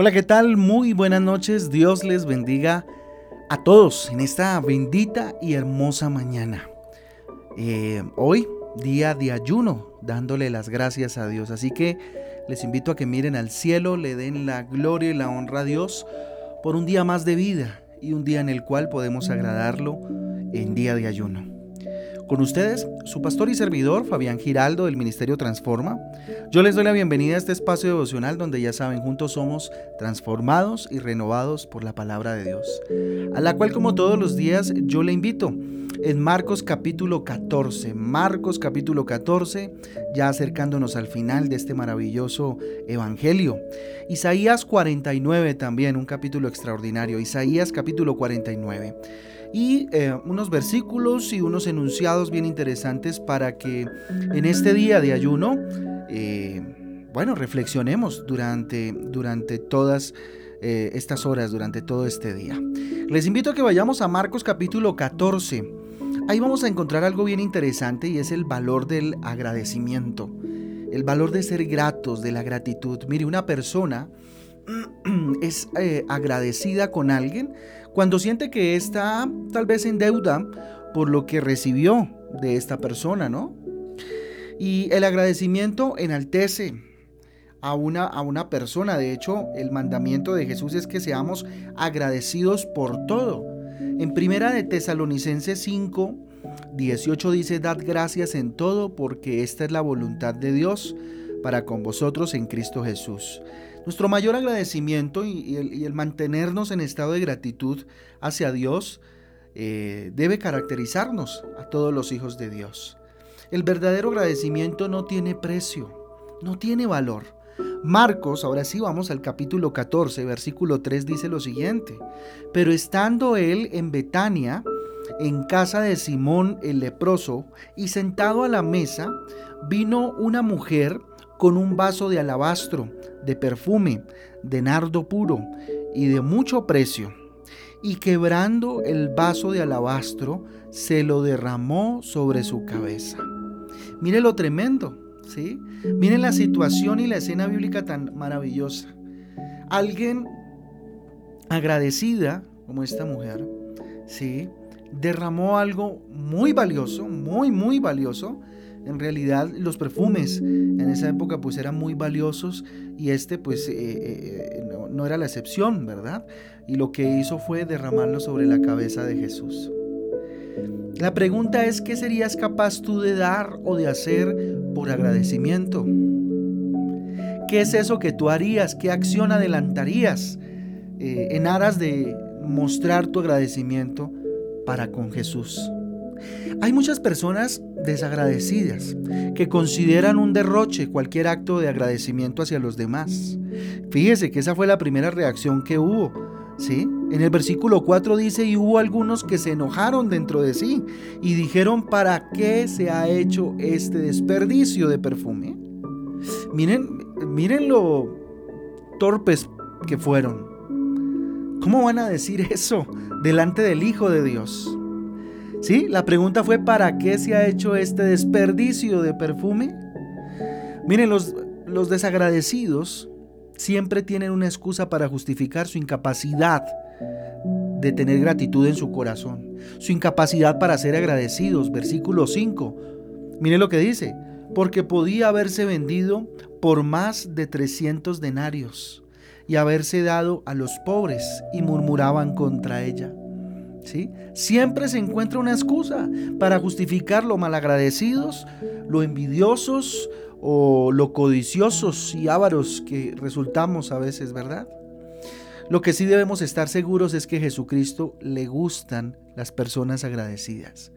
Hola, ¿qué tal? Muy buenas noches. Dios les bendiga a todos en esta bendita y hermosa mañana. Eh, hoy, día de ayuno, dándole las gracias a Dios. Así que les invito a que miren al cielo, le den la gloria y la honra a Dios por un día más de vida y un día en el cual podemos agradarlo en día de ayuno. Con ustedes, su pastor y servidor, Fabián Giraldo, del Ministerio Transforma. Yo les doy la bienvenida a este espacio devocional donde ya saben, juntos somos transformados y renovados por la palabra de Dios, a la cual como todos los días yo le invito en Marcos capítulo 14. Marcos capítulo 14, ya acercándonos al final de este maravilloso evangelio. Isaías 49 también, un capítulo extraordinario. Isaías capítulo 49 y eh, unos versículos y unos enunciados bien interesantes para que en este día de ayuno, eh, bueno, reflexionemos durante, durante todas eh, estas horas, durante todo este día. Les invito a que vayamos a Marcos capítulo 14. Ahí vamos a encontrar algo bien interesante y es el valor del agradecimiento, el valor de ser gratos, de la gratitud. Mire, una persona es agradecida con alguien cuando siente que está tal vez en deuda por lo que recibió de esta persona, ¿no? Y el agradecimiento enaltece a una, a una persona. De hecho, el mandamiento de Jesús es que seamos agradecidos por todo. En primera de Tesalonicenses 5, 18 dice, Dad gracias en todo porque esta es la voluntad de Dios para con vosotros en Cristo Jesús. Nuestro mayor agradecimiento y, el, mantenernos en estado de gratitud hacia Dios eh, debe caracterizarnos a todos los hijos de Dios. El verdadero agradecimiento no tiene precio, no tiene valor. Marcos, ahora sí vamos al capítulo 14, versículo 3 dice lo siguiente, pero estando él en Betania, en casa de Simón el leproso, y sentado a la mesa, vino una mujer con un vaso de alabastro, de perfume, de nardo puro y de mucho precio. Y quebrando el vaso de alabastro, se lo derramó sobre su cabeza. Mire lo tremendo, ¿sí? Miren la situación y la escena bíblica tan maravillosa. Alguien agradecida como esta mujer, ¿sí? Derramó algo muy valioso, muy, muy valioso, en realidad los perfumes en esa época pues eran muy valiosos y este pues eh, eh, no, era la excepción, ¿verdad? Y lo que hizo fue derramarlo sobre la cabeza de Jesús. La pregunta es, ¿qué serías capaz tú de dar o de hacer por agradecimiento? ¿Qué es eso que tú harías? ¿Qué acción adelantarías eh, en aras de mostrar tu agradecimiento para con Jesús? Hay muchas personas desagradecidas que consideran un derroche cualquier acto de agradecimiento hacia los demás. Fíjese que esa fue la primera reacción que hubo. ¿Sí? En el versículo 4 dice, y hubo algunos que se enojaron dentro de sí y dijeron, ¿para qué se ha hecho este desperdicio de perfume? Miren, miren lo torpes que fueron. ¿Cómo van a decir eso delante del Hijo de Dios? ¿Sí? La pregunta fue, ¿para qué se ha hecho este desperdicio de perfume? Miren, los, los desagradecidos siempre tienen una excusa para justificar su incapacidad de tener gratitud en su corazón, su incapacidad para ser agradecidos. Versículo 5. Miren lo que dice, porque podía haberse vendido por más de 300 denarios y haberse dado a los pobres y murmuraban contra ella. Siempre se encuentra una excusa para justificar lo malagradecidos, lo envidiosos o lo codiciosos y ávaros que resultamos a veces, ¿verdad? Lo que sí debemos estar seguros es que a Jesucristo le gustan las personas agradecidas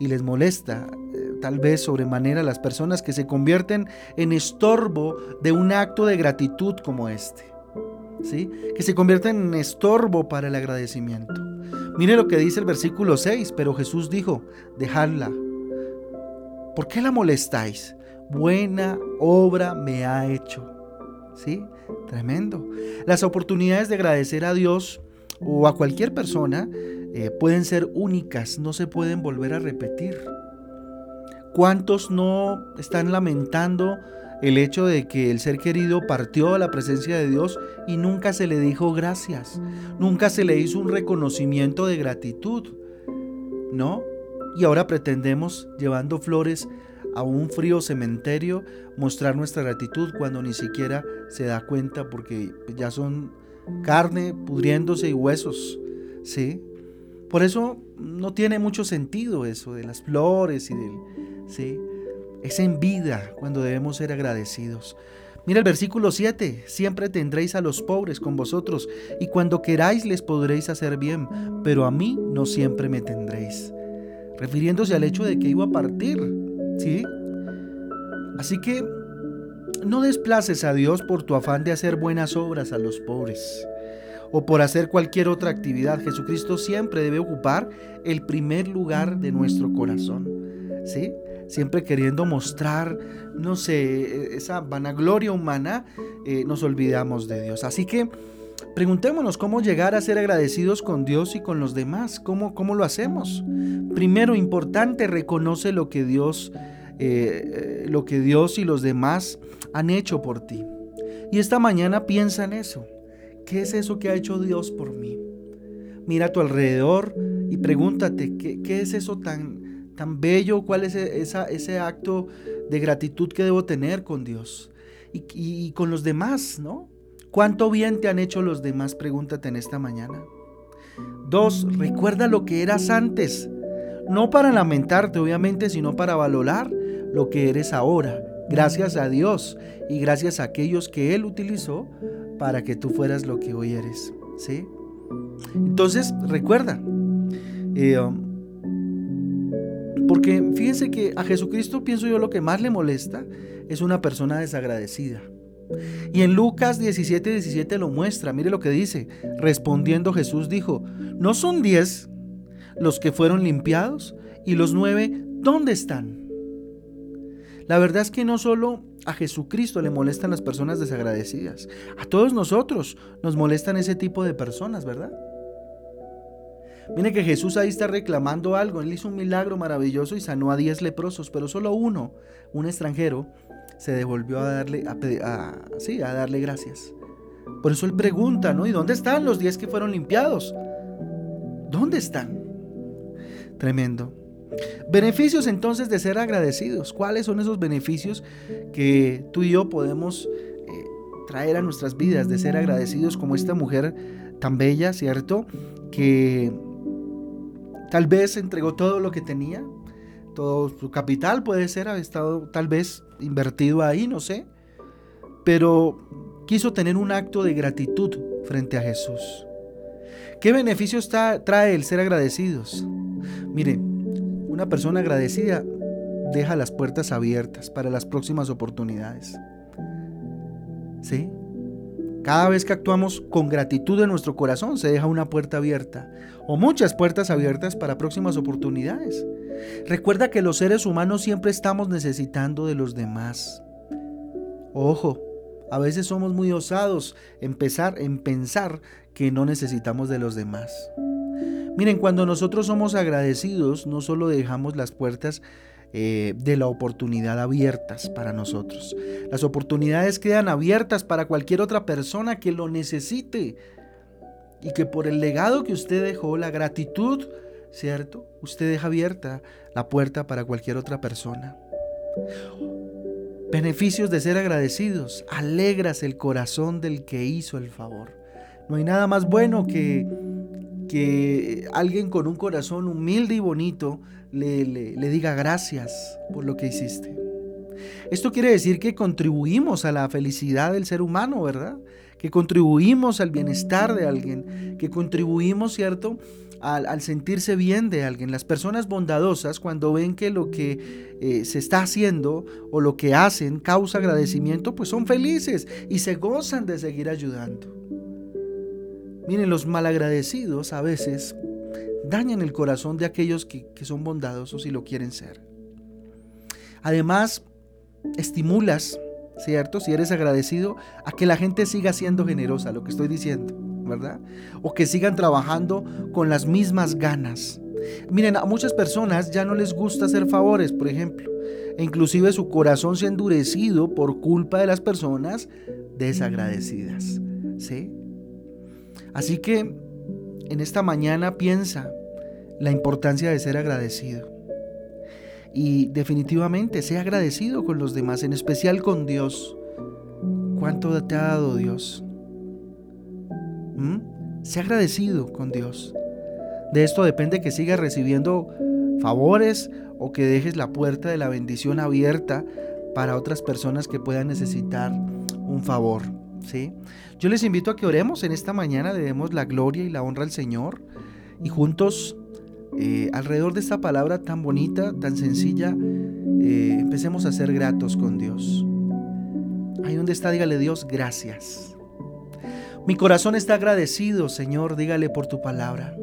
y les molesta eh, tal vez sobremanera las personas que se convierten en estorbo de un acto de gratitud como este, ¿sí? que se convierten en estorbo para el agradecimiento. Mire lo que dice el versículo 6, pero Jesús dijo, dejadla. ¿Por qué la molestáis? Buena obra me ha hecho. ¿Sí? Tremendo. Las oportunidades de agradecer a Dios o a cualquier persona eh, pueden ser únicas, no se pueden volver a repetir. ¿Cuántos no están lamentando el hecho de que el ser querido partió a la presencia de Dios y nunca se le dijo gracias, nunca se le hizo un reconocimiento de gratitud, ¿no? Y ahora pretendemos, llevando flores a un frío cementerio, mostrar nuestra gratitud cuando ni siquiera se da cuenta porque ya son carne pudriéndose y huesos, ¿sí? Por eso no tiene mucho sentido eso de las flores y del, ¿sí? Es en vida cuando debemos ser agradecidos. Mira el versículo 7, siempre tendréis a los pobres con vosotros y cuando queráis les podréis hacer bien, pero a mí no siempre me tendréis. Refiriéndose al hecho de que iba a partir, ¿sí? Así que no desplaces a Dios por tu afán de hacer buenas obras a los pobres o por hacer cualquier otra actividad. Jesucristo siempre debe ocupar el primer lugar de nuestro corazón, ¿sí? Siempre queriendo mostrar, no sé, esa vanagloria humana, eh, nos olvidamos de Dios. Así que preguntémonos cómo llegar a ser agradecidos con Dios y con los demás. ¿Cómo, cómo lo hacemos? Primero, importante, reconoce lo que Dios, eh, lo que Dios y los demás han hecho por ti. Y esta mañana piensa en eso. ¿Qué es eso que ha hecho Dios por mí? Mira a tu alrededor y pregúntate, ¿qué, qué es eso tan, tan bello, cuál es e, ese acto de gratitud que debo tener con Dios y, con los demás, ¿no? ¿Cuánto bien te han hecho los demás? Pregúntate en esta mañana. Dos, recuerda lo que eras antes, no para lamentarte obviamente, sino para valorar lo que eres ahora, gracias a Dios y gracias a aquellos que Él utilizó para que tú fueras lo que hoy eres, ¿sí? Entonces, recuerda, eh, um, porque fíjense que a Jesucristo pienso yo lo que más le molesta es una persona desagradecida. Y en Lucas 17, 17 lo muestra. Mire lo que dice. Respondiendo Jesús dijo, ¿no son diez los que fueron limpiados? ¿Y los nueve dónde están? La verdad es que no solo a Jesucristo le molestan las personas desagradecidas. A todos nosotros nos molestan ese tipo de personas, ¿verdad? Mire que Jesús ahí está reclamando algo. Él hizo un milagro maravilloso y sanó a diez leprosos, pero solo uno, un extranjero, se devolvió a darle, a, sí, a darle gracias. Por eso él pregunta, ¿no? ¿Y dónde están los diez que fueron limpiados? ¿Dónde están? Tremendo. Beneficios entonces de ser agradecidos. ¿Cuáles son esos beneficios que tú y yo podemos eh, traer a nuestras vidas de ser agradecidos como esta mujer tan bella, ¿cierto? Que Tal vez entregó todo lo que tenía, todo su capital puede ser, ha estado tal vez invertido ahí, no sé, pero quiso tener un acto de gratitud frente a Jesús. ¿Qué beneficios trae el ser agradecidos? Mire, una persona agradecida deja las puertas abiertas para las próximas oportunidades. ¿Sí? Cada vez que actuamos con gratitud en nuestro corazón, se deja una puerta abierta o muchas puertas abiertas para próximas oportunidades. Recuerda que los seres humanos siempre estamos necesitando de los demás. Ojo, a veces somos muy osados en pensar, en pensar que no necesitamos de los demás. Miren, cuando nosotros somos agradecidos, no solo dejamos las puertas eh, de la oportunidad abiertas para nosotros. Las oportunidades quedan abiertas para cualquier otra persona que lo necesite y que por el legado que usted dejó, la gratitud, ¿cierto? Usted deja abierta la puerta para cualquier otra persona. Beneficios de ser agradecidos. Alegras el corazón del que hizo el favor. No hay nada más bueno que que alguien con un corazón humilde y bonito le, le, diga gracias por lo que hiciste. Esto quiere decir que contribuimos a la felicidad del ser humano, ¿verdad? Que contribuimos al bienestar de alguien, que contribuimos, ¿cierto? Al, sentirse bien de alguien. Las personas bondadosas, cuando ven que lo que eh, se está haciendo o lo que hacen causa agradecimiento, pues son felices y se gozan de seguir ayudando. Miren, los malagradecidos a veces dañan el corazón de aquellos que, son bondadosos y lo quieren ser. Además, estimulas, ¿cierto? Si eres agradecido, a que la gente siga siendo generosa, lo que estoy diciendo, ¿verdad? O que sigan trabajando con las mismas ganas Miren, a muchas personas ya no les gusta hacer favores, por ejemplo. E inclusive su corazón se ha endurecido por culpa de las personas desagradecidas. ¿Sí? Así que en esta mañana piensa la importancia de ser agradecido. Y definitivamente sea agradecido con los demás, en especial con Dios. ¿Cuánto te ha dado Dios? ¿Mm? Sea agradecido con Dios. De esto depende que sigas recibiendo favores o que dejes la puerta de la bendición abierta para otras personas que puedan necesitar un favor. ¿Sí? Yo les invito a que oremos en esta mañana, le demos la gloria y la honra al Señor y juntos, eh, alrededor de esta palabra tan bonita, tan sencilla, eh, empecemos a ser gratos con Dios. Ahí donde está, dígale Dios, gracias. Mi corazón está agradecido, Señor, dígale por tu palabra.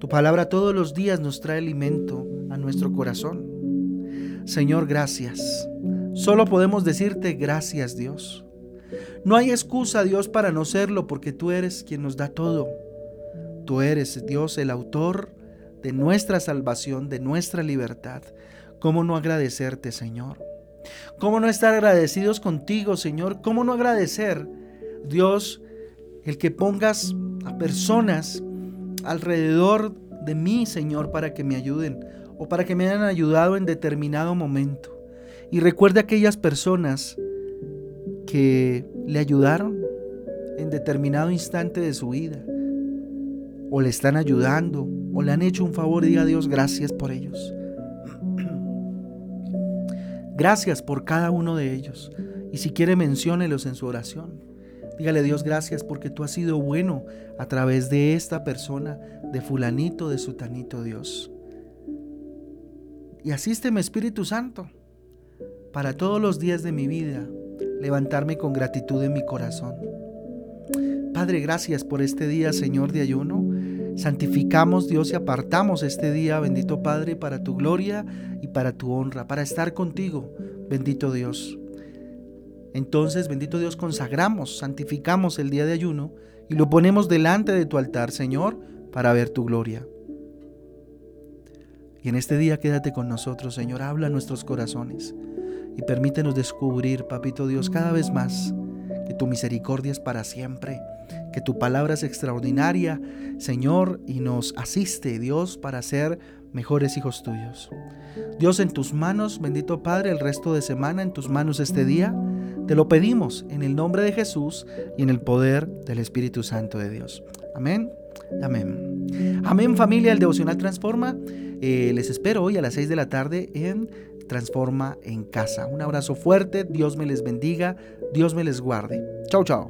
Tu palabra todos los días nos trae alimento a nuestro corazón. Señor, gracias. Solo podemos decirte gracias, Dios. No hay excusa, Dios, para no serlo, porque tú eres quien nos da todo. Tú eres, Dios, el autor de nuestra salvación, de nuestra libertad. ¿Cómo no agradecerte, Señor? ¿Cómo no estar agradecidos contigo, Señor? ¿Cómo no agradecer, Dios, el que pongas a personas alrededor de mí, Señor, para que me ayuden o para que me hayan ayudado en determinado momento. Y recuerde aquellas personas que le ayudaron en determinado instante de su vida, o le están ayudando, o le han hecho un favor, diga Dios gracias por ellos. Gracias por cada uno de ellos. Y si quiere, menciónelos en su oración. Dígale Dios gracias porque tú has sido bueno a través de esta persona, de fulanito, de sutanito Dios. Y asísteme Espíritu Santo para todos los días de mi vida levantarme con gratitud en mi corazón. Padre, gracias por este día, Señor, de ayuno. Santificamos, Dios, y apartamos este día, bendito Padre, para tu gloria y para tu honra, para estar contigo, bendito Dios. Entonces, bendito Dios, consagramos, santificamos el día de ayuno y lo ponemos delante de tu altar, Señor, para ver tu gloria. Y en este día quédate con nosotros, Señor, habla nuestros corazones y permítenos descubrir, Papito Dios, cada vez más que tu misericordia es para siempre, que tu palabra es extraordinaria, Señor, y nos asiste, Dios, para ser mejores hijos tuyos. Dios, en tus manos, bendito Padre, el resto de semana, en tus manos este día, te lo pedimos en el nombre de Jesús y en el poder del Espíritu Santo de Dios. Amén. Amén. Amén familia, el devocional transforma. Eh, les espero hoy a las 6 de la tarde en Transforma en Casa. Un abrazo fuerte, Dios me les bendiga, Dios me les guarde. Chao, chao.